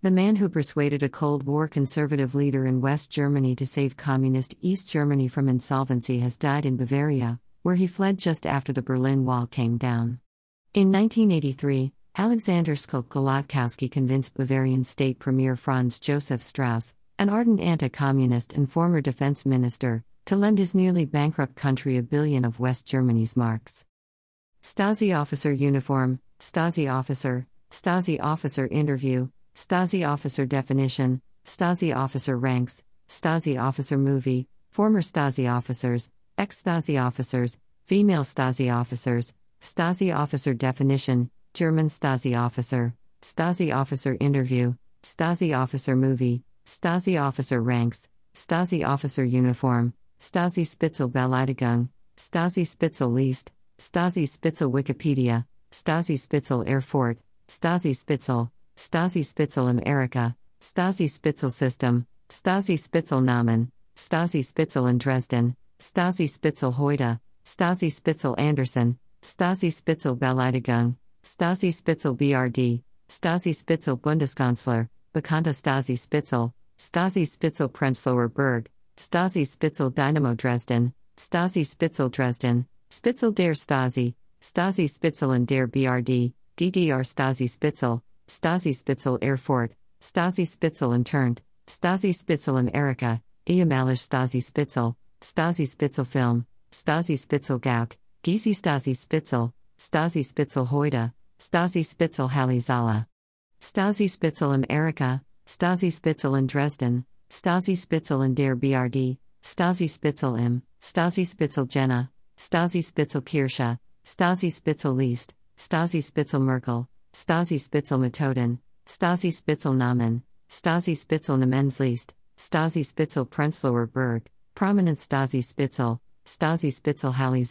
the man who persuaded a Cold War conservative leader in West Germany to save communist East Germany from insolvency, has died in Bavaria, where he fled just after the Berlin Wall came down. In 1983, Alexander Skilt convinced Bavarian state premier Franz Josef Strauss, an ardent anti communist and former defense minister, to lend his nearly bankrupt country a billion of West Germany's marks. Stasi officer uniform, Stasi officer, Stasi officer interview, Stasi officer definition, Stasi officer ranks, Stasi officer movie, former Stasi officers, ex Stasi officers, female Stasi officers, Stasi officer definition, German Stasi officer, Stasi officer interview, Stasi officer movie, Stasi officer ranks, Stasi officer uniform, Stasi Spitzel Beleidigung, Stasi Spitzel List, Stasi Spitzel Wikipedia, Stasi Spitzel Erfurt, Stasi Spitzel, Stasi Spitzel America, Stasi Spitzel System, Stasi Spitzel Namen, Stasi Spitzel in Dresden, Stasi Spitzel Heute, Stasi Spitzel Anderson, Stasi Spitzel Beleidigung, Stasi Spitzel BRD, Stasi Spitzel Bundeskanzler, Bekannte Stasi Spitzel, Stasi Spitzel Prenzlauer Berg, Stasi Spitzel Dynamo Dresden, Stasi Spitzel Dresden, Spitzel der Stasi, Stasi Spitzel and der BRD, DDR Stasi Spitzel, Stasi Spitzel Erfurt, Stasi Spitzel interned, Stasi Spitzel America, ehemalige Stasi Spitzel, Stasi Spitzel Film, Stasi Spitzel Gauck, Gysi Stasi Spitzel, Stasi Spitzel Heute, Stasi Spitzel Halle Stasi Spitzel America, Stasi Spitzel in Dresden, Stasi Spitzel in der BRD, Stasi Spitzel im, Stasi Spitzel Jena, Stasi Spitzel Kirche, Stasi Spitzel List, Stasi Spitzel Merkel, Stasi Spitzel Methoden, Stasi Spitzel Namen, Stasi Spitzel Namensliest, Stasi Spitzel Prenzlauer Berg, Prominent Stasi Spitzel, Stasi Spitzel Halle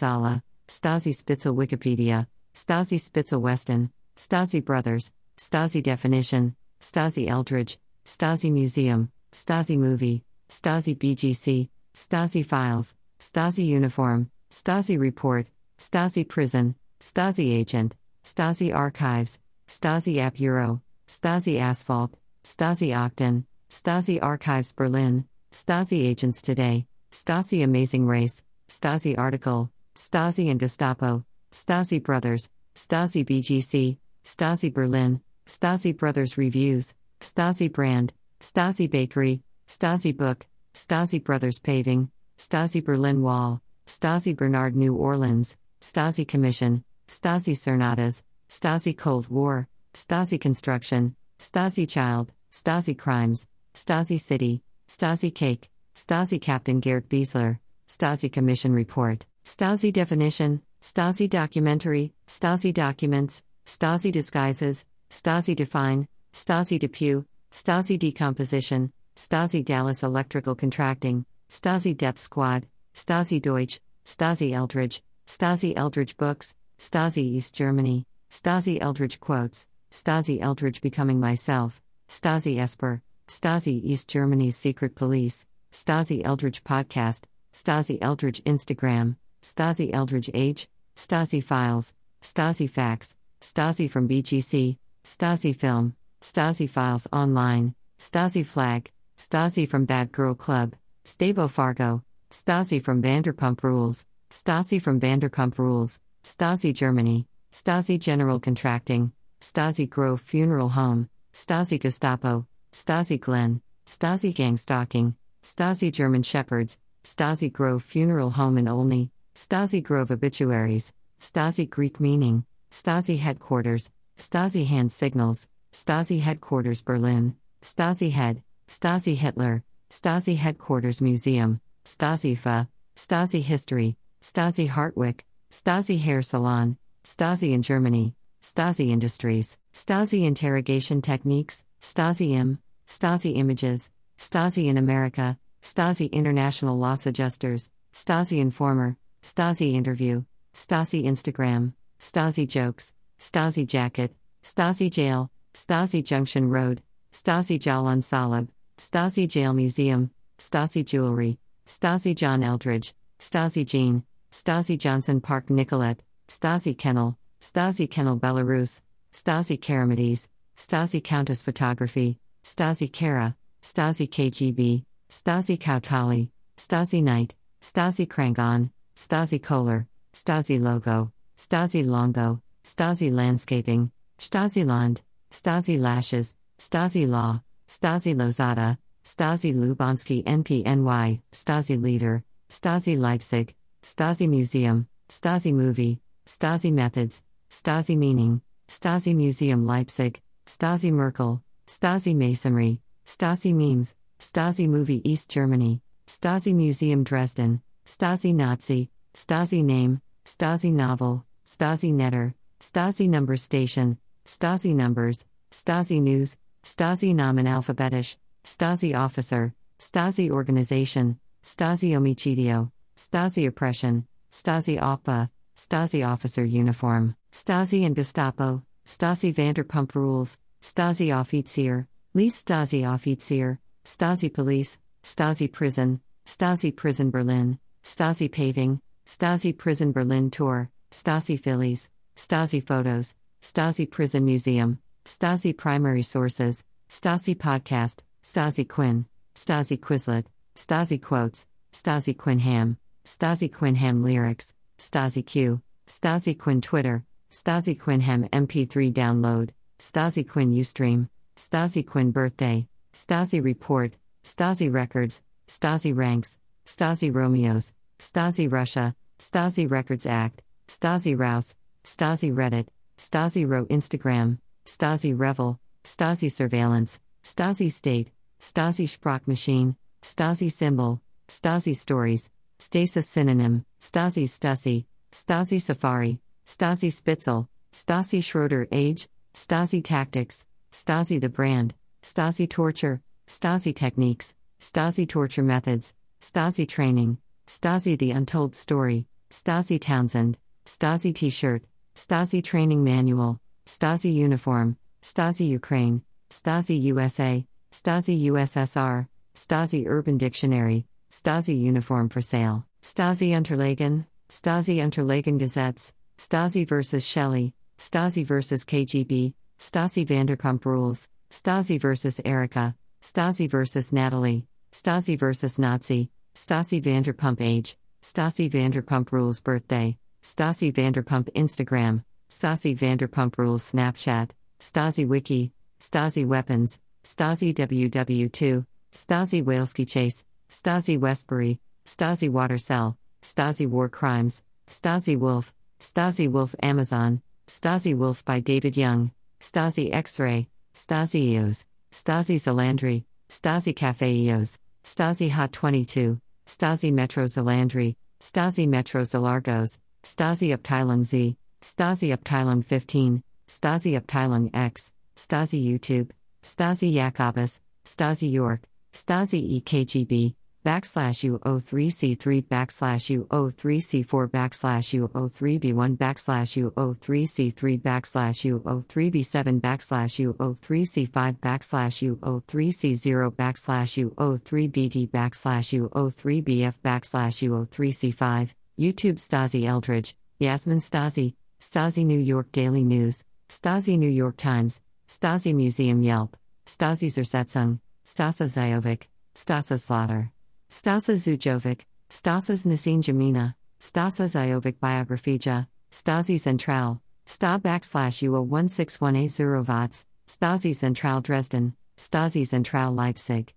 Stasi Spitzel Wikipedia, Stasi Spitzel Weston, Stasi Brothers, Stasi Definition, Stasi Eldridge, Stasi Museum, Stasi Movie, Stasi BGC, Stasi Files, Stasi Uniform, Stasi Report, Stasi Prison, Stasi Agent, Stasi Archives, Stasi App Euro, Stasi Asphalt, Stasi Octon, Stasi Archives Berlin, Stasi Agents Today, Stasi Amazing Race, Stasi Article, Stasi and Gestapo, Stasi Brothers, Stasi BGC, Stasi Berlin, Stasi Brothers Reviews, Stasi Brand, Stasi Bakery, Stasi Book, Stasi Brothers Paving, Stasi Berlin Wall, Stasi Bernard New Orleans, Stasi Commission, Stasi Cernadas, Stasi Cold War, Stasi Construction, Stasi Child, Stasi Crimes, Stasi City, Stasi Cake, Stasi Captain Gerd Wiesler, Stasi Commission Report, Stasi Definition, Stasi Documentary, Stasi Documents, Stasi Disguises, Stasi Define, Stasi Depew, Stasi Decomposition, Stasi Dallas Electrical Contracting, Stasi Death Squad, Stasi Deutsch, Stasi Eldridge, Stasi Eldridge Books, Stasi East Germany, Stasi Eldridge Quotes, Stasi Eldridge Becoming Myself, Stasi Esper, Stasi East Germany's Secret Police, Stasi Eldridge Podcast, Stasi Eldridge Instagram, Stasi Eldridge Age, Stasi Files, Stasi Facts, Stasi from BGC, Stasi Film, Stasi Files Online, Stasi Flag, Stasi from Bad Girl Club, Stavo Fargo, Stasi from Vanderpump Rules, Stasi from Vanderpump Rules, Stasi Germany, Stasi General Contracting, Stasi Grove Funeral Home, Stasi Gestapo, Stasi Glen, Stasi Gang Stalking, Stasi German Shepherds, Stasi Grove Funeral Home in Olney, Stasi Grove Obituaries, Stasi Greek Meaning, Stasi Headquarters, Stasi Hand Signals, Stasi Headquarters Berlin, Stasi Head, Stasi Hitler, Stasi Headquarters Museum, Stasi FA, Stasi History, Stasi Hartwick, Stasi Hair Salon, Stasi in Germany, Stasi Industries, Stasi Interrogation Techniques, Stasi Im, Stasi Images, Stasi in America, Stasi International Loss Adjusters, Stasi Informer, Stasi Interview, Stasi Instagram, Stasi Jokes, Stasi Jacket, Stasi Jail, Stasi Junction Road, Stasi Jalan Salib, Stasi Jail Museum, Stasi Jewelry, Stasi John Eldridge, Stasi Jean, Stasi Johnson Park Nicolette, Stasi Kennel, Stasi Kennel Belarus, Stasi Karamides, Stasi Countess Photography, Stasi Kara, Stasi KGB, Stasi Kautali, Stasi Night, Stasi Krangon, Stasi Kohler, Stasi Logo, Stasi Longo, Stasi Landscaping, Stasi Land, Stasi Lashes, Stasi Law, Stasi Lozada, Stasi Lubansky NPNY, Stasi Leader, Stasi Leipzig, Stasi Museum, Stasi Movie, Stasi Methods, Stasi Meaning, Stasi Museum Leipzig, Stasi Merkel, Stasi Masonry, Stasi Memes, Stasi Movie East Germany, Stasi Museum Dresden, Stasi Nazi, Stasi Name, Stasi Novel, Stasi Netter, Stasi Number Station, Stasi Numbers, Stasi News, Stasi Namen Alphabetisch, Stasi Officer, Stasi Organization, Stasi Omicidio, Stasi Oppression, Stasi OPA, Stasi Officer Uniform, Stasi and Gestapo, Stasi Vanderpump Rules, Stasi Offizier, Lease Stasi Offizier, Stasi Police, Stasi Prison, Stasi Prison Berlin, Stasi Paving, Stasi Prison Berlin Tour, Stasi Phillies, Stasi Photos, Stasi Prison Museum, Stasi Primary Sources, Stasi Podcast, Stasi Quinn, Stasi Quizlet, Stasi Quotes, Stasi Quinham, Stasi Quinham Lyrics, Stasi Q, Stasi Quinn Twitter, Stasi Quinham MP3 download, Stasi Quinn Ustream, Stasi Quinn Birthday, Stasi Report, Stasi Records, Stasi Ranks, Stasi Romeos, Stasi Russia, Stasi Records Act, Stasi Rouse, Stasi Reddit, Stasi Ro Instagram, Stasi Revel, Stasi Surveillance, Stasi State, Stasi Sprachmaschine, Stasi Symbol, Stasi Stories, Stasis Synonym, Stasi Stasi, Stasi Safari, Stasi Spitzel, Stasi Schroeder Age, Stasi Tactics, Stasi the Brand, Stasi Torture, Stasi Techniques, Stasi Torture Methods, Stasi Training, Stasi The Untold Story, Stasi Townsend, Stasi T shirt, Stasi Training Manual, Stasi Uniform, Stasi Ukraine, Stasi USA, Stasi USSR, Stasi Urban Dictionary, Stasi Uniform for Sale, Stasi Unterlagen, Stasi Unterlagen Gazettes, Stasi vs. Shelley, Stasi vs. KGB, Stasi Vanderpump Rules, Stasi vs. Erica, Stasi vs. Natalie, Stasi vs. Nazi, Stasi Vanderpump Age, Stasi Vanderpump Rules Birthday, Stasi Vanderpump Instagram, Stasi Vanderpump Rules Snapchat, Stasi Wiki, Stasi Weapons, Stasi WW2, Stasi Waleski Chase, Stasi Westbury, Stasi Watercell, Stasi War Crimes, Stasi Wolf, Stasi Wolf Amazon, Stasi Wolf by David Young, Stasi X Ray, Stasi EOS, Stasi Zalandri, Stasi Cafe EOS, Stasi Hot 22, Stasi Metro Zalandri, Stasi Metro Zalargos, Stasi Abteilung Z, Stasi Abteilung 15, Stasi Abteilung X, Stasi YouTube, Stasi Jacobus, Stasi York, Stasi EKGB, backslash U03C3 backslash U03C4 backslash U03B1 backslash U03C3 backslash U03B7 backslash U03C5 backslash U03C0 backslash U03BD backslash U03BF backslash U03C5, YouTube Stasi Eldridge, Yasmin Stasi, Stasi New York Daily News, Stasi New York Times, Stasi Museum Yelp, Stasi Zersetzung, Stasa Zajovic, Stasa Slaughter. Stasa Zujovic, Stasas Nasine Jamina, Stasa Zajovic Biographija, Stasi Central, Sta backslash UO 16180 Watts, Stasi Central Dresden, Stasi Central Leipzig.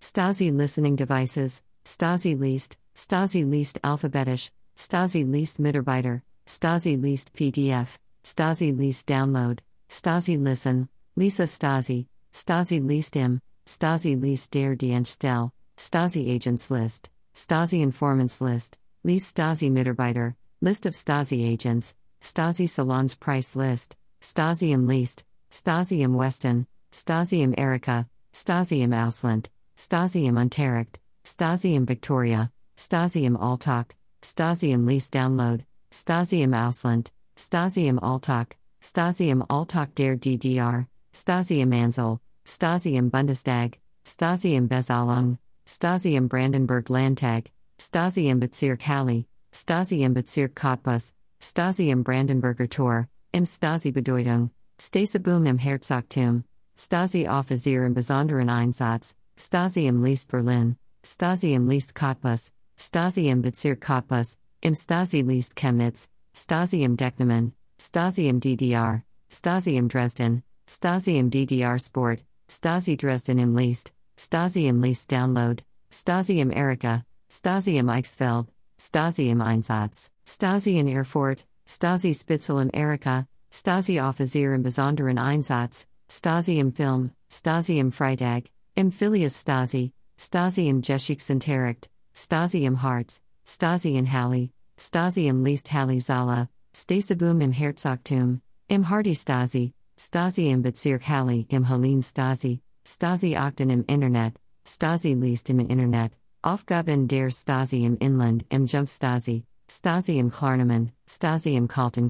Stasi Listening Devices, Stasi Least, Stasi Least Alphabetisch, Stasi Least Mitarbeiter, Stasi Least PDF, Stasi Least Download, Stasi Listen, Lisa Stasi, Stasi Least Im, Stasi Least Der Dienststelle, Stasi Agents List, Stasi Informants List, List Stasi Mitarbeiter, List of Stasi Agents, Stasi Salons Price List, Stasi im List, Stasi im Westen, Stasi im Erika, Stasi im Ausland, Stasi im Unterricht, Stasi im Victoria, Stasi im Alltag, Stasi im Least Download, Stasi im Ausland, Stasi im Alltag, Stasi im Alltag der DDR, Stasi im Ansel, Stasi im Bundestag, Stasi im Bezahlung, Stasi im Brandenburg Landtag, Stasi im Bezirk Halle, Stasi im Bezirk Cottbus, Stasi im Brandenburger Tor, im Stasi Bedeutung, Staseboom im Herzogtum, Stasi Offizier im Besonderen Einsatz, Stasi im List Berlin, Stasi im List Cottbus, Stasi im Bezirk Cottbus, im Stasi List Chemnitz, Stasi im Decknamen, Stasi im DDR, Stasi im Dresden, Stasi im DDR Sport, Stasi Dresden im List, Stasi im List Download, Stasi im Erika, Stasi im Eichsfeld, Stasi im Einsatz, Stasi in Erfurt, Stasi Spitzel im Erika, Stasi Offizier im Besonderen Einsatz, Stasi im Film, Stasi im Freitag, im Filius Stasi, Stasi im Geschichtsunterricht, Stasi im Harz, Stasi in Halle, Stasi im List Halle Zala, Stasibum im Herzogtum, im Hardy Stasi, Stasi im Bezirk Halle im Helene Stasi, Stasi Akten im Internet, Stasi List im Internet, Aufgaben der Stasi im Inland im Jump Stasi, im Klarnamen, Stasi im Kalten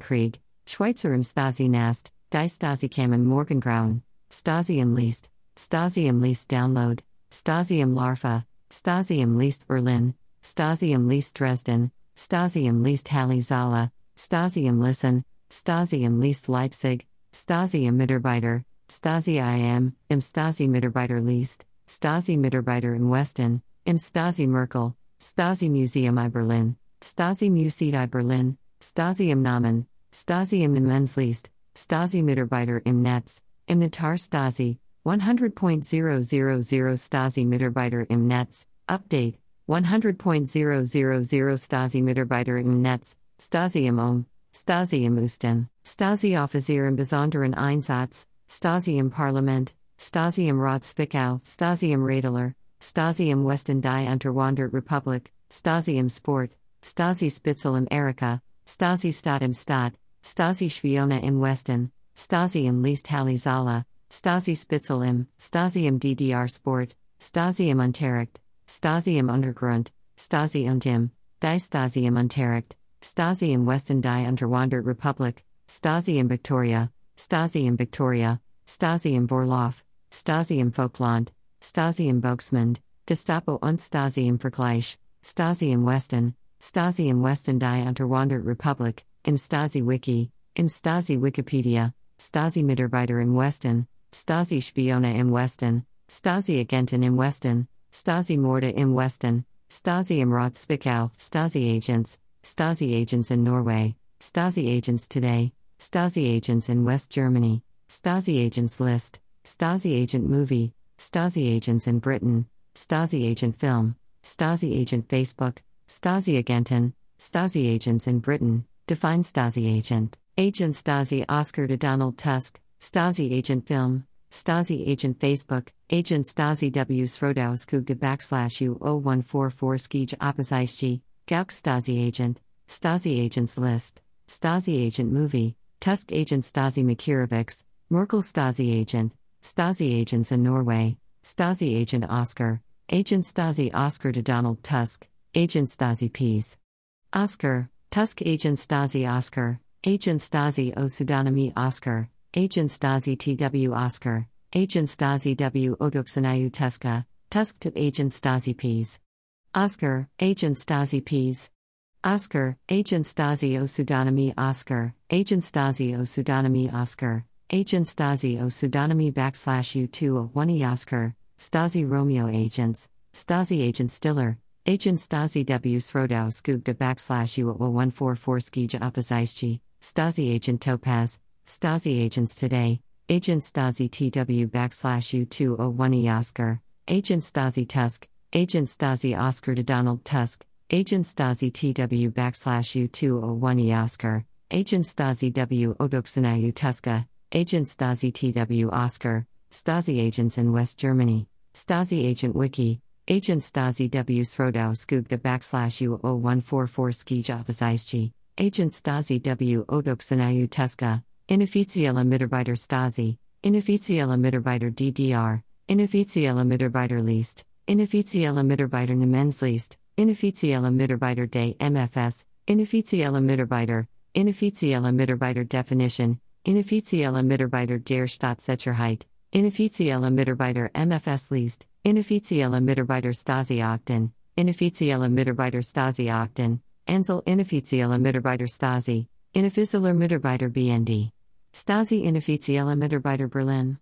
Schweizer im Stasi Nast, Die Stasi kam im Morgengrauen, Stasi im List, Stasi im List Download, Stasi im Larva, Stasi im List Berlin, Stasi im List Dresden, Stasi im List Halle Zala, Stasi im Listen, Stasi im List Leipzig, Stasi Mitarbeiter, Stasi IM, im Stasi Mitarbeiter List, Stasi Mitarbeiter im Westen, im Stasi Merkel, Stasi Museum I Berlin, Stasi Musee I Berlin, Stasi im Namen, Stasi im Immensliest, Stasi Mitarbeiter im Netz, im Natar Stasi, 100.000 Stasi Mitarbeiter im Netz, Update, 100.000 Stasi Mitarbeiter im Netz, Stasi im Ohm, Stasi im Osten, Stasi Offizier im Besonderen Einsatz, Stasi im Parlament, Stasi im Rat Stasi im Radler, Stasi im Westen die Unterwandert Republik, Stasi im Sport, Stasi Spitzel im Erika, Stasi Stadt im Stadt, Stasi Spione im Westen, Stasi im List Halle Zala, Stasi Spitzel im, Stasi im DDR Sport, Stasi im Unterricht, Stasi im Untergrund, Stasi und im, Die Stasi im Unterricht, Stasi im Westen die Unterwandert Republik, Stasi in Victoria, Stasi in Victoria, Stasi in Vorlauf, Stasi in Folkland, Stasi in Volksmund, Gestapo und Stasi im Vergleich, Stasi im Westen, Stasi im Westen die Unterwandert Republik, im Stasi Wiki, im Stasi Wikipedia, Stasi Mitarbeiter im Westen, Stasi Spione im Westen, Stasi Agenten im Westen, Stasi Morde im Westen, Stasi im Rat Zwickau, Stasi Agents, Stasi Agents in Norway, Stasi Agents Today, Stasi Agents in West Germany, Stasi Agents List, Stasi Agent Movie, Stasi Agents in Britain, Stasi Agent Film, Stasi Agent Facebook, Stasi Agenten, Stasi Agents in Britain, Define Stasi Agent, Agent Stasi Oscar to Donald Tusk, Stasi Agent Film, Stasi Agent Facebook, Agent Stasi W. Srodowskugge backslash U 0144 Skij Opposition, Gauck Stasi Agent, Stasi Agents List, Stasi Agent Movie, Tusk Agent Stasi Makirovics, Merkel Stasi Agent, Stasi Agents in Norway, Stasi Agent Oscar, Agent Stasi Oscar to Donald Tusk, Agent Stasi Peace. Oscar, Tusk Agent Stasi Oscar, Agent Stasi O Pseudonymy Oscar, Agent Stasi TW Oscar, Agent Stasi W Oduksanayu Tuska, Tusk to Agent Stasi Peas. Oscar, Agent Stasi Peas. Oscar, Agent Stasi O Pseudonymy Oscar, Agent Stasi O Pseudonymy Oscar, Agent Stasi O Pseudonymy backslash U201E Oscar, Stasi Romeo Agents, Stasi Agent Stiller, Agent Stasi W. Srodau Skugda backslash U0144 Skija Opposition, Stasi Agent Topaz, Stasi Agents Today, Agent Stasi TW backslash U201E Oscar, Agent Stasi Tusk, Agent Stasi Oscar to Donald Tusk, Agent Stasi TW backslash U201E Oscar, Agent Stasi W Odoksanayu Tuska, Agent Stasi TW Oscar, Stasi Agents in West Germany, Stasi Agent Wiki, Agent Stasi W Srodau Skugda backslash U0144 Skija Opposition, Agent Stasi W Odoksanayu Tuska, Inoffizielle Mitarbeiter Stasi, Inoffizielle Mitarbeiter DDR, Inoffizielle Mitarbeiter List, Inoffizielle Mitarbeiter Namensliest, Inoffizielle Mitarbeiter Day MFS, Inoffizielle Mitarbeiter, Inoffizielle Mitarbeiter Definition, Inoffizielle Mitarbeiter der Staatssicherheit, Inoffizielle Mitarbeiter MFS List, Inoffizielle Mitarbeiter Stasi Akten, Inoffizielle Mitarbeiter Stasi Akten, Ansel Inoffizielle Mitarbeiter Stasi, Inoffizieller Mitarbeiter BND. Stasi Inoffizielle Mitarbeiter Berlin.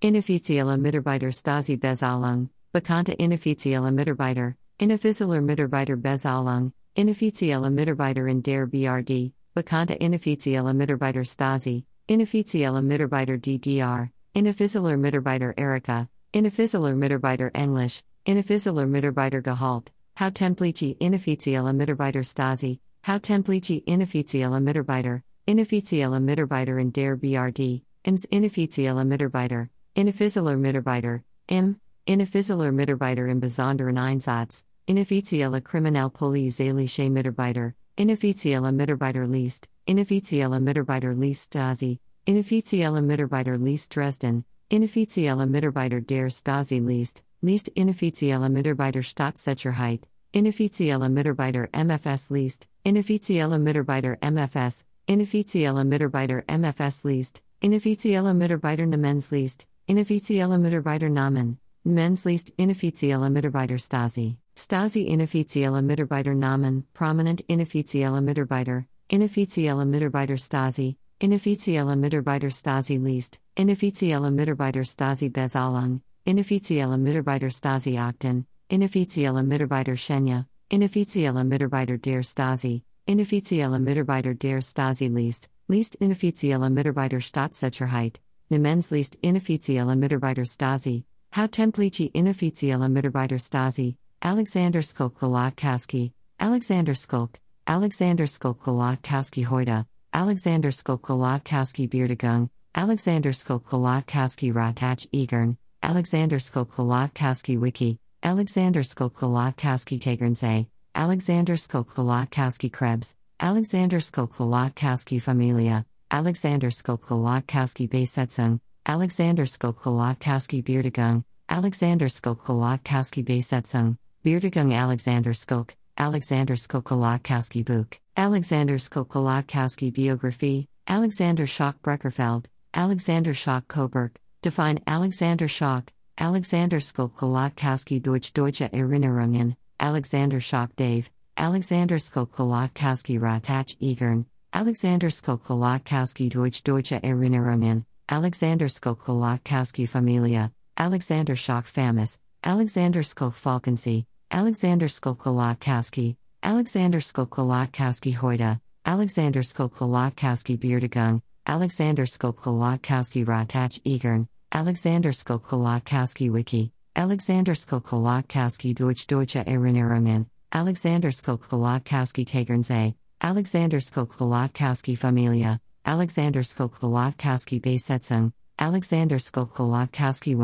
Inoffizielle Mitarbeiter Stasi Bezahlung, Bekannte inoffizielle Mitarbeiter, Inoffizieller Mitarbeiter Bezahlung, Inoffizielle Mitarbeiter in der BRD, Bekannte inoffizielle Mitarbeiter Stasi, Inoffizielle Mitarbeiter DDR, Inoffizieller Mitarbeiter Erika, Inoffizieller Mitarbeiter Englisch, Inoffizieller Mitarbeiter Gehalt, Hauptamtliche Inoffizielle Mitarbeiter Stasi, Hauptamtliche Inoffizielle Mitarbeiter, Inoffizielle Mitarbeiter in der BRD, IMS Inoffizielle Mitarbeiter, Inoffizieller Mitarbeiter, IM, Inoffizieller Mitarbeiter im besonderen Einsatz, Inoffizielle Kriminalpolizeiliche Mitarbeiter, Inoffizielle Mitarbeiter List, Inoffizielle Mitarbeiter List Stasi, Inoffizielle Mitarbeiter List Dresden, Inoffizielle Mitarbeiter der Stasi List, List Inoffizielle Mitarbeiter Staatssicherheit, Inoffizielle Mitarbeiter MFS List, Inoffizielle Mitarbeiter MFS, Inoffizielle Mitarbeiter MFS List, Inoffizielle Mitarbeiter Namensliest, Inoffizielle Mitarbeiter Namen, Namensliest Inoffizielle Mitarbeiter Stasi, Stasi Inoffizielle Mitarbeiter Namen, Prominent Inoffizielle Mitarbeiter, Inoffizielle Mitarbeiter Stasi, Inoffizielle Mitarbeiter Stasi List, Inoffizielle Mitarbeiter Stasi Bezahlung, Inoffizielle Mitarbeiter Stasi Akten, Inoffizielle Mitarbeiter Schenya, Inoffizielle Mitarbeiter der Stasi, Inoffizielle Mitarbeiter der Stasi List, List Inoffizielle Mitarbeiter Staatssicherheit, Namensliest Inoffizielle Mitarbeiter Stasi, Hauptamtliche Inoffizielle Mitarbeiter Stasi, Alexander Schalck-Golodkowski, Alexander Skolk, Alexander Schalck-Golodkowski Hoyda, Alexander Schalck-Golodkowski Beerdigung, Alexander Schalck-Golodkowski Ratach Egern, Alexander Schalck-Golodkowski Wiki, Alexander Skolk Kolotowski Tegernsee, Alexander Schalck-Golodkowski Krebs, Alexander Schalck-Golodkowski Familia, Alexander Schalck-Golodkowski Besetzung, Alexander Schalck-Golodkowski Beerdigung, Alexander Schalck-Golodkowski Besetzung, Beerdigung Alexander Skolk, Alexander Schalck-Golodkowski Buch, Alexander Schalck-Golodkowski Biography, Alexander Schock Breckerfeld, Alexander Schock Coburg, Define Alexander Schock, Alexander Schalck-Golodkowski Deutsch Deutsche Erinnerungen, Alexander Schock Dave, Alexander Schalck-Golodkowski Ratach Egern, Alexander Schalck-Golodkowski Deutsch Deutsche Erinnerungen, Alexander Schalck-Golodkowski Familia, Alexander Schock Famis, Alexander Skolk Falkensee, Alexander Schalck-Golodkowski, Alexander Schalck-Golodkowski Hoyda, Alexander Schalck-Golodkowski Beerdigung, Alexander Schalck-Golodkowski Ratach Egern, Alexander Schalck-Golodkowski Wiki, Alexander Schalck-Golodkowski Deutsch Deutsche Erinnerungen, Alexander Skolk Kolotowski Tegernsee, Alexander Schalck-Golodkowski Familia, Alexander Schalck-Golodkowski Besetzung, Alexander Schalck-Golodkowski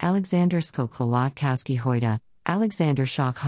Alexander Schalck-Golodkowski Hoyda, Alexander Schock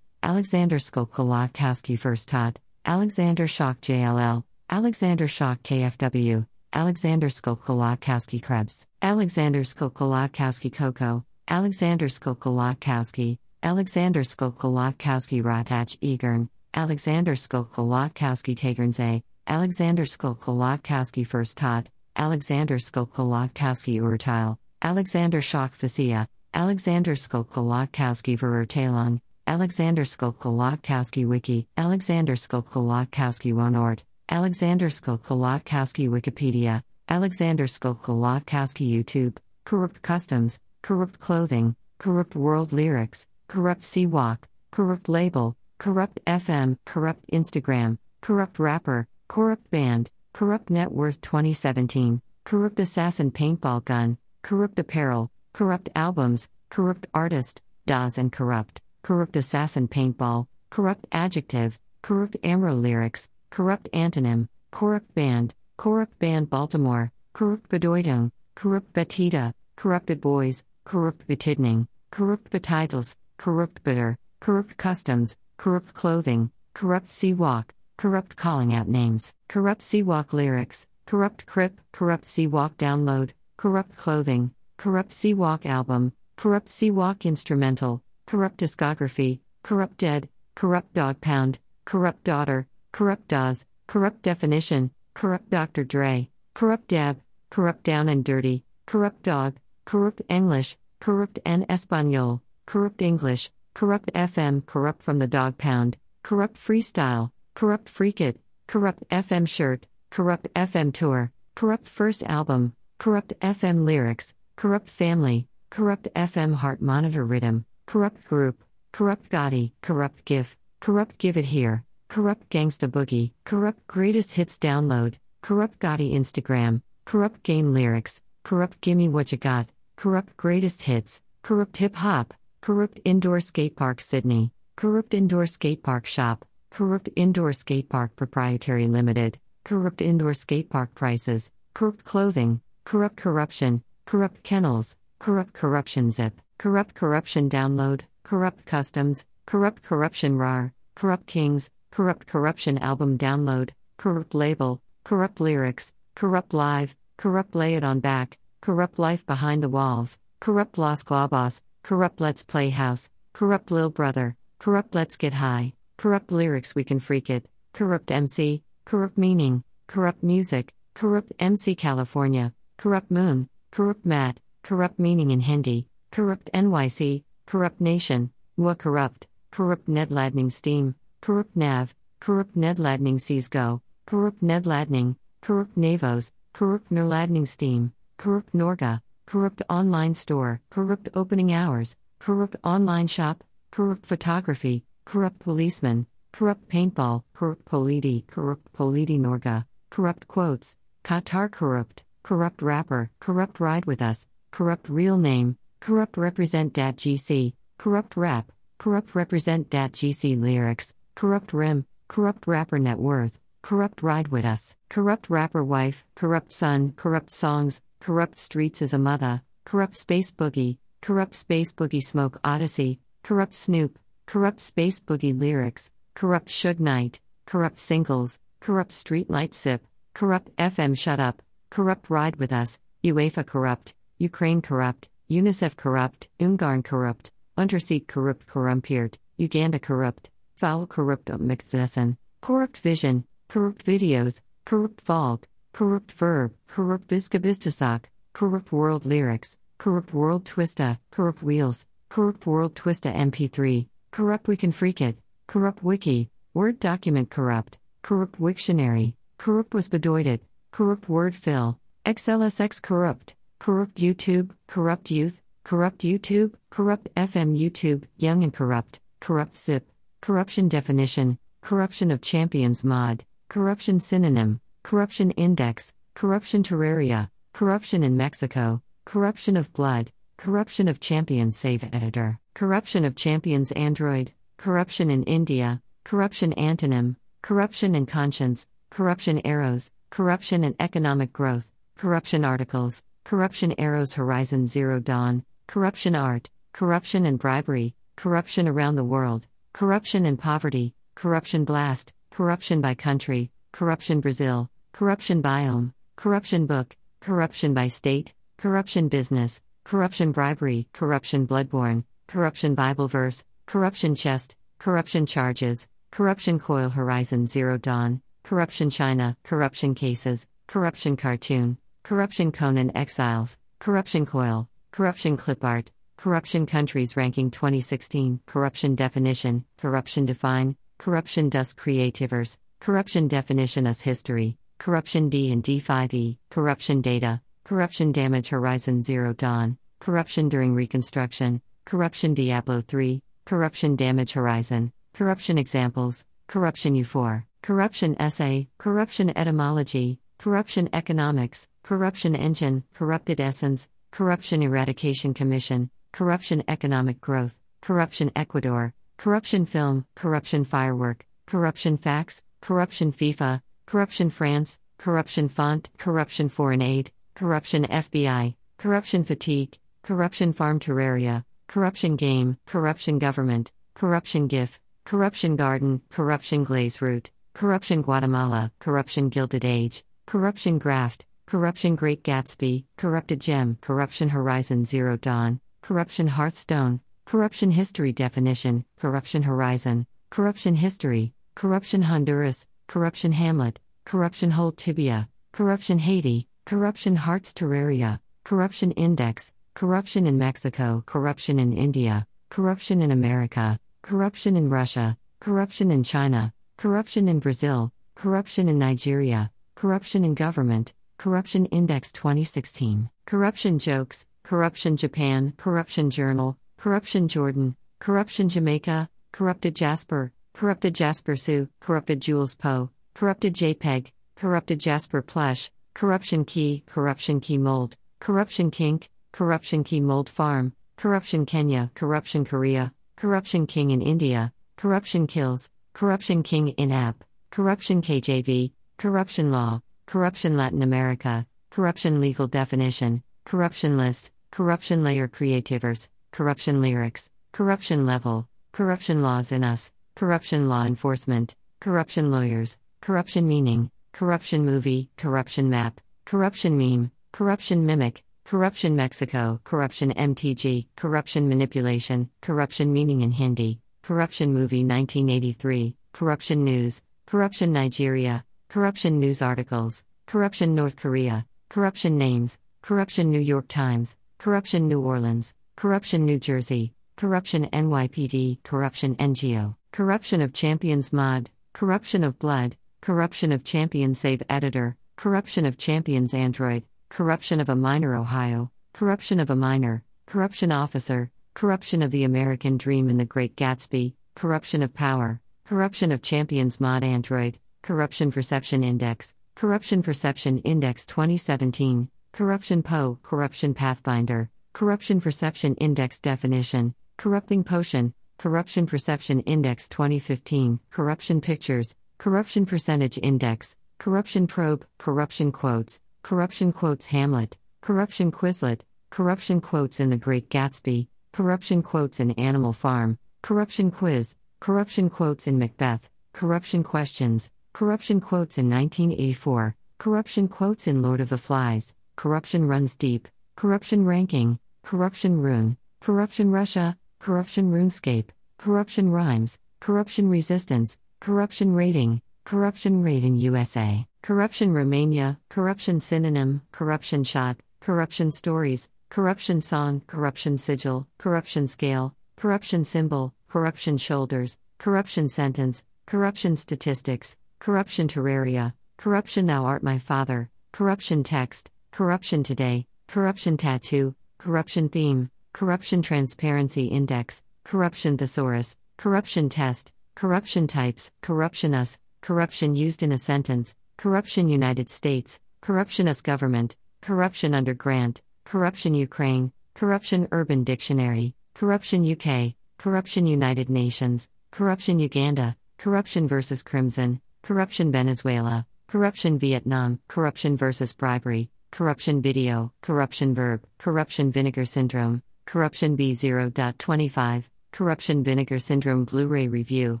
Alexander Schalck-Golodkowski Firstat, Alexander Schock JLL, Alexander Schock KFW, Alexander Schalck-Golodkowski Krebs, Alexander Schalck-Golodkowski Coco, Alexander Schalck-Golodkowski, Alexander Schalck-Golodkowski Ratach Egern, Alexander Skolk Kolotowski Tegernsee, Alexander Skolk first taught, Alexander Schalck-Golodkowski Urteil, Alexander Schock Facia, Alexander Schalck-Golodkowski Verurteilung, Alexander Schalck-Golodkowski Wiki, Alexander Schalck-Golodkowski Wohnort, Alexander Schalck-Golodkowski Wikipedia, Alexander Skolkolokowski YouTube, Corrupt Customs, Corrupt Clothing, Corrupt World Lyrics, Corrupt Seawalk, Corrupt Label, Corrupt FM, Corrupt Instagram, Corrupt Rapper, Corrupt Band, Corrupt Net Worth 2017, Corrupt Assassin Paintball Gun, Corrupt Apparel, Corrupt Albums, Corrupt Artist, DAS and Corrupt, Corrupt Assassin Paintball, Corrupt Adjective, Corrupt Amro Lyrics, Corrupt Antonym, Corrupt Band, Corrupt Band Baltimore, Corrupt Bedeutung, Corrupt Betita, Corrupted Boys, Corrupt Betidning, Corrupt Betitles, Corrupt Bitter, Corrupt Customs, Corrupt Clothing, Corrupt Sea Walk, Corrupt Calling Out Names, Corrupt Sea Walk Lyrics, Corrupt Crip, Corrupt Sea Walk Download, Corrupt Clothing, Corrupt Sea Walk Album, Corrupt Sea Walk Instrumental, Corrupt Discography, Corrupt Dead, Corrupt Dog Pound, Corrupt Daughter, Corrupt Daz, Corrupt Definition, Corrupt Dr. Dre, Corrupt Dab, Corrupt Down and Dirty, Corrupt Dog, Corrupt English, Corrupt en Espanol, Corrupt English, Corrupt FM, Corrupt from the Dog Pound, Corrupt Freestyle, Corrupt Freak It, Corrupt FM Shirt, Corrupt FM Tour, Corrupt First Album, Corrupt FM Lyrics, corrupt family, corrupt FM heart monitor rhythm, corrupt group, corrupt Gotti, corrupt GIF, corrupt give it here, corrupt gangsta boogie, corrupt greatest hits download, corrupt Gotti Instagram, corrupt game lyrics, corrupt gimme what you got, corrupt greatest hits, corrupt hip hop, corrupt indoor skate park Sydney, corrupt indoor skate park shop, corrupt indoor skate park proprietary limited, corrupt indoor skate park prices, corrupt clothing, corrupt corruption, corrupt kennels, corrupt corruption zip, corrupt corruption download, corrupt customs, corrupt corruption rar, corrupt kings, corrupt corruption album download, corrupt label, corrupt lyrics, corrupt live, corrupt lay it on back, corrupt life behind the walls, corrupt Los Globos, corrupt let's play house, corrupt lil brother, corrupt let's get high, corrupt lyrics we can freak it, corrupt MC, corrupt meaning, corrupt music, corrupt MC California, corrupt moon, corrupt Matt, corrupt meaning in Hindi, corrupt NYC, corrupt nation, wa corrupt, corrupt Ned Ladning steam, corrupt nav, corrupt Ned Ladning sees go, corrupt Ned Ladning, corrupt Navos, corrupt Nerladning steam, corrupt Norga, corrupt online store, corrupt opening hours, corrupt online shop, corrupt photography, corrupt policeman, corrupt paintball, corrupt politi, corrupt politi Norga, corrupt quotes, Qatar corrupt, corrupt rapper, corrupt ride with us, corrupt real name, corrupt represent dat GC, corrupt rap, corrupt represent dat GC lyrics, corrupt rim, corrupt rapper net worth, corrupt ride with us, corrupt rapper wife, corrupt son, corrupt songs, corrupt streets as a mother, corrupt space boogie, corrupt space boogie smoke odyssey, corrupt snoop, corrupt space boogie lyrics, corrupt Suge Knight, corrupt singles, corrupt streetlight sip, corrupt FM shut up, corrupt ride with us, UEFA corrupt, Ukraine corrupt, UNICEF corrupt, Ungarn corrupt, Unterseat corrupt corrumpiert, Uganda corrupt, foul corrupt um McPherson, corrupt vision, corrupt videos, corrupt vault, corrupt verb, corrupt Vizcabistasak, corrupt world lyrics, corrupt world twista, corrupt wheels, corrupt world twista MP3, corrupt we can freak it, corrupt wiki, word document corrupt, corrupt Wiktionary, corrupt was bedeutet, corrupt word fill, XLSX corrupt, corrupt YouTube, corrupt youth, corrupt YouTube, corrupt FM YouTube, young and corrupt, corrupt zip, corruption definition, corruption of champions mod, corruption synonym, corruption index, corruption terraria, corruption in Mexico, corruption of blood, corruption of champions save editor, corruption of champions android, corruption in India, corruption antonym, corruption in conscience, corruption arrows, corruption and economic growth, corruption articles, corruption arrows horizon zero dawn, corruption art, corruption and bribery, corruption around the world, corruption and poverty, corruption blast, corruption by country, corruption Brazil, corruption biome, corruption book, corruption by state, corruption business, corruption bribery, corruption bloodborne, corruption Bible verse, corruption chest, corruption charges, corruption coil horizon zero dawn, corruption China, corruption cases, corruption cartoon, corruption Conan exiles, corruption coil, corruption clip art, corruption countries ranking 2016, corruption definition, corruption define, corruption dust creativers, corruption definition as history, corruption D and D5E, corruption data, corruption damage horizon zero dawn, corruption during reconstruction, corruption Diablo 3, corruption damage horizon, corruption examples, corruption U4, corruption essay, corruption etymology, corruption economics, corruption engine, corrupted essence, corruption eradication commission, corruption economic growth, corruption Ecuador, corruption film, corruption firework, corruption facts, corruption FIFA, corruption France, corruption font, corruption foreign aid, corruption FBI, corruption fatigue, corruption farm terraria, corruption game, corruption government, corruption GIF, corruption garden, corruption glaze Root, corruption Guatemala, corruption gilded age, corruption graft, corruption Great Gatsby, corrupted gem, corruption Horizon Zero Dawn, corruption Hearthstone, corruption history definition, corruption horizon, corruption history, corruption Honduras, corruption Hamlet, corruption whole tibia, corruption Haiti, corruption hearts terraria, corruption index, corruption in Mexico, corruption in India, corruption in America, corruption in Russia, corruption in China, corruption in Brazil, corruption in Nigeria, corruption in government, corruption index 2016, corruption jokes, Corruption Japan, Corruption Journal, Corruption Jordan, Corruption Jamaica, Corrupted Jasper, Corrupted Jasper Sue, Corrupted Jules Poe, Corrupted JPEG, Corrupted Jasper Plush, Corruption Key, Corruption Key Mold, Corruption Kink, Corruption Key Mold Farm, Corruption Kenya, Corruption Korea, Corruption King in India, Corruption Kills, Corruption King in App, Corruption KJV, Corruption Law, Corruption Latin America, Corruption Legal Definition, Corruption List, Corruption Layer Creativers, Corruption Lyrics, Corruption Level, Corruption Laws in Us, Corruption Law Enforcement, Corruption Lawyers, Corruption Meaning, Corruption Movie, Corruption Map, Corruption Meme, Corruption Mimic, Corruption Mexico, Corruption MTG, Corruption Manipulation, Corruption Meaning in Hindi, Corruption Movie 1983, Corruption News, Corruption Nigeria, Corruption News Articles, Corruption North Korea, Corruption Names, Corruption New York Times, Corruption New Orleans, Corruption New Jersey, Corruption NYPD, Corruption NGO, Corruption of Champions Mod, Corruption of Blood, Corruption of Champions Save Editor, Corruption of Champions Android, Corruption of a Minor Ohio, Corruption of a Minor, Corruption Officer, Corruption of the American Dream in the Great Gatsby, Corruption of Power, Corruption of Champions Mod Android, Corruption Perception Index, Corruption Perception Index 2017, Corruption PO, Corruption Pathfinder, Corruption Perception Index Definition, Corrupting Potion, Corruption Perception Index 2015, Corruption Pictures, Corruption Percentage Index, Corruption Probe, Corruption Quotes, Corruption Quotes Hamlet, Corruption Quizlet, Corruption Quotes in The Great Gatsby, Corruption Quotes in Animal Farm, Corruption Quiz, Corruption Quotes in Macbeth, Corruption Questions, Corruption Quotes in 1984, Corruption Quotes in Lord of the Flies, Corruption Runs Deep, Corruption Ranking, Corruption Rune, Corruption Russia, Corruption RuneScape, Corruption Rhymes, Corruption Resistance, Corruption Rating, Corruption Rating USA, Corruption Romania, Corruption Synonym, Corruption Shot, Corruption Stories, Corruption Song, Corruption Sigil, Corruption Scale, Corruption Symbol, Corruption Shoulders, Corruption Sentence, Corruption Statistics, Corruption Terraria, Corruption Thou Art My Father, Corruption Text, Corruption Today, Corruption Tattoo, Corruption Theme, Corruption Transparency Index, Corruption Thesaurus, Corruption Test, Corruption Types, Corruption Us, Corruption Used in a Sentence, Corruption United States, Corruption Us Government, Corruption Under Grant, Corruption Ukraine, Corruption Urban Dictionary, Corruption UK, Corruption United Nations, Corruption Uganda, Corruption vs. Crimson, Corruption Venezuela, Corruption Vietnam, Corruption vs. Bribery, Corruption Video, Corruption Verb, Corruption Vinegar Syndrome, Corruption B0.25, Corruption Vinegar Syndrome Blu ray Review,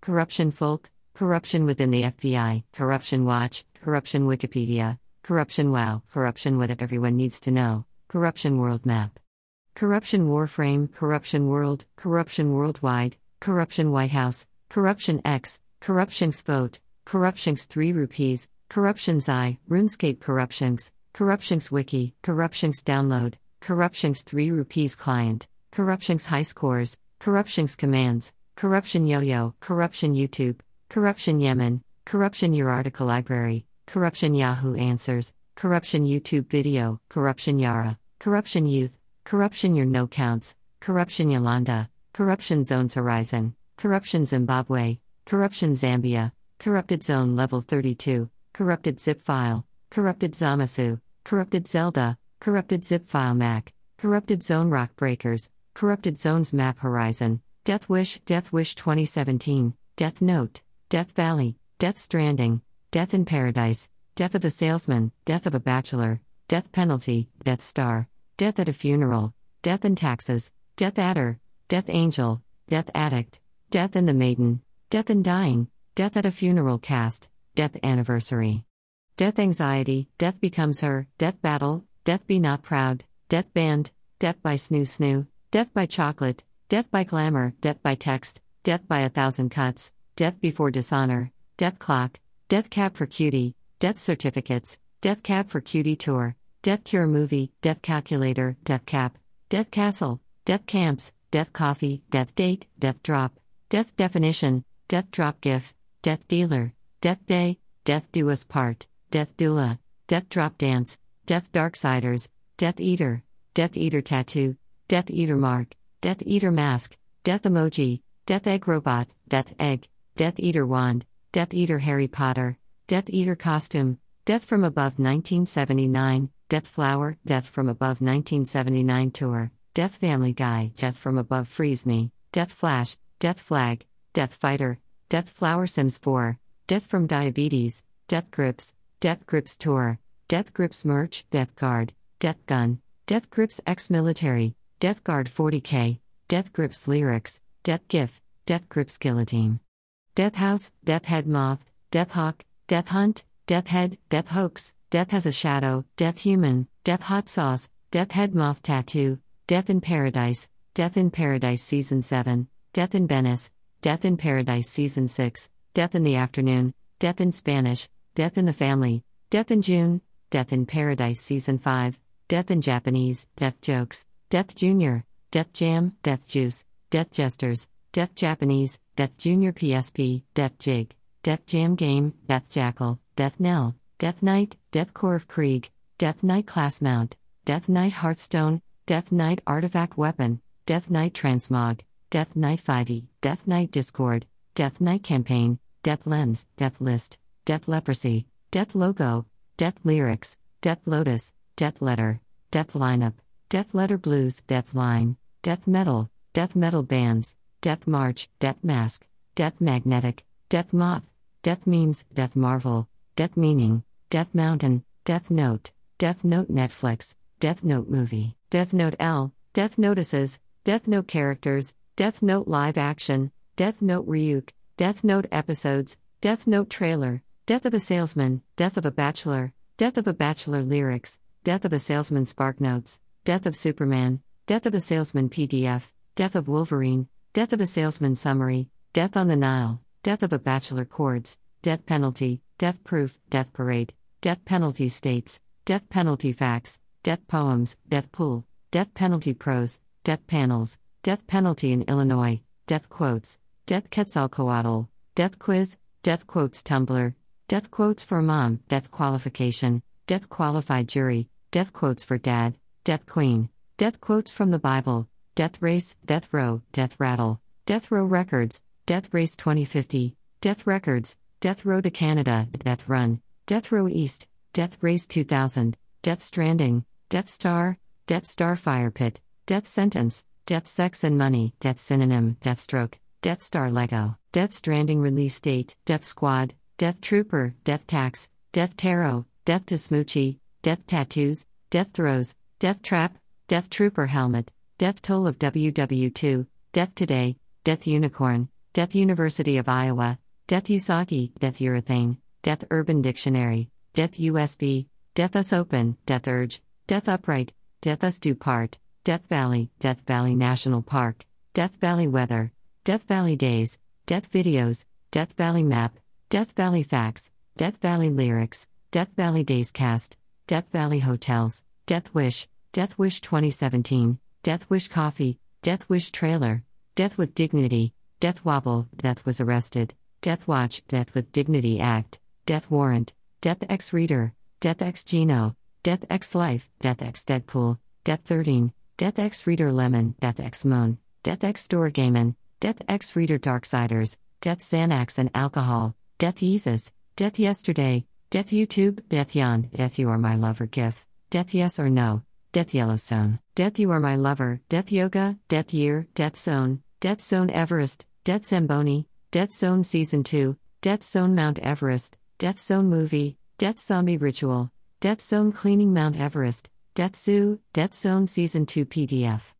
Corruption Folk, Corruption Within the FBI, Corruption Watch, Corruption Wikipedia, Corruption Wow, Corruption What Everyone Needs to Know, Corruption World Map. Corruption Warframe, Corruption World, Corruption Worldwide, Corruption White House, Corruption X, Corruption's Vote, Corruption's 3 Rupees, Corruption's I, RuneScape Corruption's, Corruption's Wiki, Corruption's Download, Corruption's 3 Rupees Client, Corruption's High Scores, Corruption's Commands, Corruption Yo Yo, Corruption YouTube, Corruption Yemen, Corruption Your Article Library, Corruption Yahoo Answers, Corruption YouTube Video, Corruption Yara, Corruption Youth, Corruption Your No Counts, Corruption Yolanda, Corruption Zones Horizon, Corruption Zimbabwe, Corruption Zambia, Corrupted Zone Level 32, Corrupted Zip File, Corrupted Zamasu, Corrupted Zelda, Corrupted Zip File Mac, Corrupted Zone Rock Breakers, Corrupted Zones Map Horizon, Death Wish, Death Wish 2017, Death Note, Death Valley, Death Stranding, Death in Paradise, Death of a Salesman, Death of a Bachelor, Death Penalty, Death Star, Death at a Funeral, Death in Taxes, Death Adder, Death Angel, Death Addict, Death in the Maiden, Death in Dying, Death at a Funeral Cast, Death Anniversary. Death Anxiety, Death Becomes Her, Death Battle, Death Be Not Proud, Death Band, Death by Snoo Snoo, Death by Chocolate, Death by Glamour, Death by Text, Death by a Thousand Cuts, Death Before Dishonor, Death Clock, Death Cab for Cutie, Death Certificates, Death Cab for Cutie Tour, Death Cure Movie, Death Calculator, Death Cap, Death Castle, Death Camps, Death Coffee, Death Date, Death Drop, Death Definition, Death Drop GIF, Death Dealer, Death Day, Death Do Us Part, Death Doula, Death Drop Dance, Death Darksiders, Death Eater, Death Eater Tattoo, Death Eater Mark, Death Eater Mask, Death Emoji, Death Egg Robot, Death Egg, Death Eater Wand, Death Eater Harry Potter, Death Eater Costume, Death from Above 1979, Death Flower, Death from Above 1979 Tour, Death Family Guy, Death from Above Freeze Me, Death Flash, Death Flag, Death Fighter, Death Flower Sims 4, Death from Diabetes, Death Grips, Death Grips Tour, Death Grips Merch, Death Guard, Death Gun, Death Grips Ex Military, Death Guard 40K, Death Grips Lyrics, Death GIF, Death Grips Guillotine. Death House, Death Head Moth, Death Hawk, Death Hunt, Death Head, Death Hoax, Death Has a Shadow, Death Human, Death Hot Sauce, Death Head Moth Tattoo, Death in Paradise, Death in Paradise Season 7, Death in Venice, Death in Paradise Season 6, Death in the Afternoon, Death in Spanish, Death in the Family, Death in June, Death in Paradise Season 5, Death in Japanese, Death Jokes, Death Junior, Death Jam, Death Juice, Death Jesters, Death Japanese, Death Junior PSP, Death Jig, Death Jam Game, Death Jackal, Death Knell, Death Knight, Death Korps of Krieg, Death Knight Class Mount, Death Knight Hearthstone, Death Knight Artifact Weapon, Death Knight Transmog, Death Knight 5e, Death Knight Discord, Death Knight Campaign, Death Lens, Death List, Death Leprosy, Death Logo, Death Lyrics, Death Lotus, Death Letter, Death Lineup, Death Letter Blues, Death Line, Death Metal, Death Metal Bands, Death March, Death Mask, Death Magnetic, Death Moth, Death Memes, Death Marvel, Death Meaning, Death Mountain, Death Note, Death Note Netflix, Death Note Movie, Death Note L, Death Notices, Death Note Characters, Death Note Live Action, Death Note Ryuk, Death Note Episodes, Death Note Trailer, Death of a Salesman, Death of a Bachelor, Death of a Bachelor Lyrics, Death of a Salesman Spark Notes, Death of Superman, Death of a Salesman PDF, Death of Wolverine, Death of a Salesman Summary, Death on the Nile, Death of a Bachelor Chords, Death Penalty, Death Proof, Death Parade, Death Penalty States, Death Penalty Facts, Death Poems, Death Pool, Death Penalty Pros, Death Panels, Death Penalty in Illinois, Death Quotes, Death Quetzalcoatl, Death Quiz, Death Quotes Tumblr, Death Quotes for Mom, Death Qualification, Death Qualified Jury, Death Quotes for Dad, Death Queen, Death Quotes from the Bible, Death Race, Death Row, Death Rattle, Death Row Records, Death Race 2050, Death Records, Death Row to Canada, Death Run, Death Row East, Death Race 2000, Death Stranding, Death Star, Death Star Fire Pit, Death Sentence, Death Sex and Money, Death Synonym, Deathstroke, Death Star Lego, Death Stranding Release Date, Death Squad, Death Trooper, Death Tax, Death Tarot, Death to Smoochy, Death Tattoos, Death Throes, Death Trap, Death Trooper Helmet, Death Toll of WW2, Death Today, Death Unicorn, Death University of Iowa, Death Usagi, Death Urethane, Death Urban Dictionary, Death USB, Death Us Open, Death Urge, Death Upright, Death Us Do Part, Death Valley, Death Valley National Park, Death Valley Weather, Death Valley Days, Death Videos, Death Valley Map, Death Valley Facts, Death Valley Lyrics, Death Valley Days Cast, Death Valley Hotels, Death Wish, Death Wish 2017, Death Wish Coffee, Death Wish Trailer, Death with Dignity, Death Wobble, Death Was Arrested, Death Watch, Death with Dignity Act, Death Warrant, Death X Reader, Death X Geno, Death X Life, Death X Deadpool, Death 13, Death X Reader Lemon, Death X Moon, Death X Store Gamin, Death X Reader Darksiders, Death Xanax and Alcohol, Death Yeezus, Death Yesterday, Death YouTube, Death Yon, Death You Are My Lover GIF, Death Yes or No, Death Yellowstone, Death You Are My Lover, Death Yoga, Death Year, Death Zone, Death Zone Everest, Death Zamboni, Death Zone Season 2, Death Zone Mount Everest, Death Zone Movie, Death Zombie Ritual, Death Zone Cleaning Mount Everest, Death Zoo, Death Zone Season 2 PDF.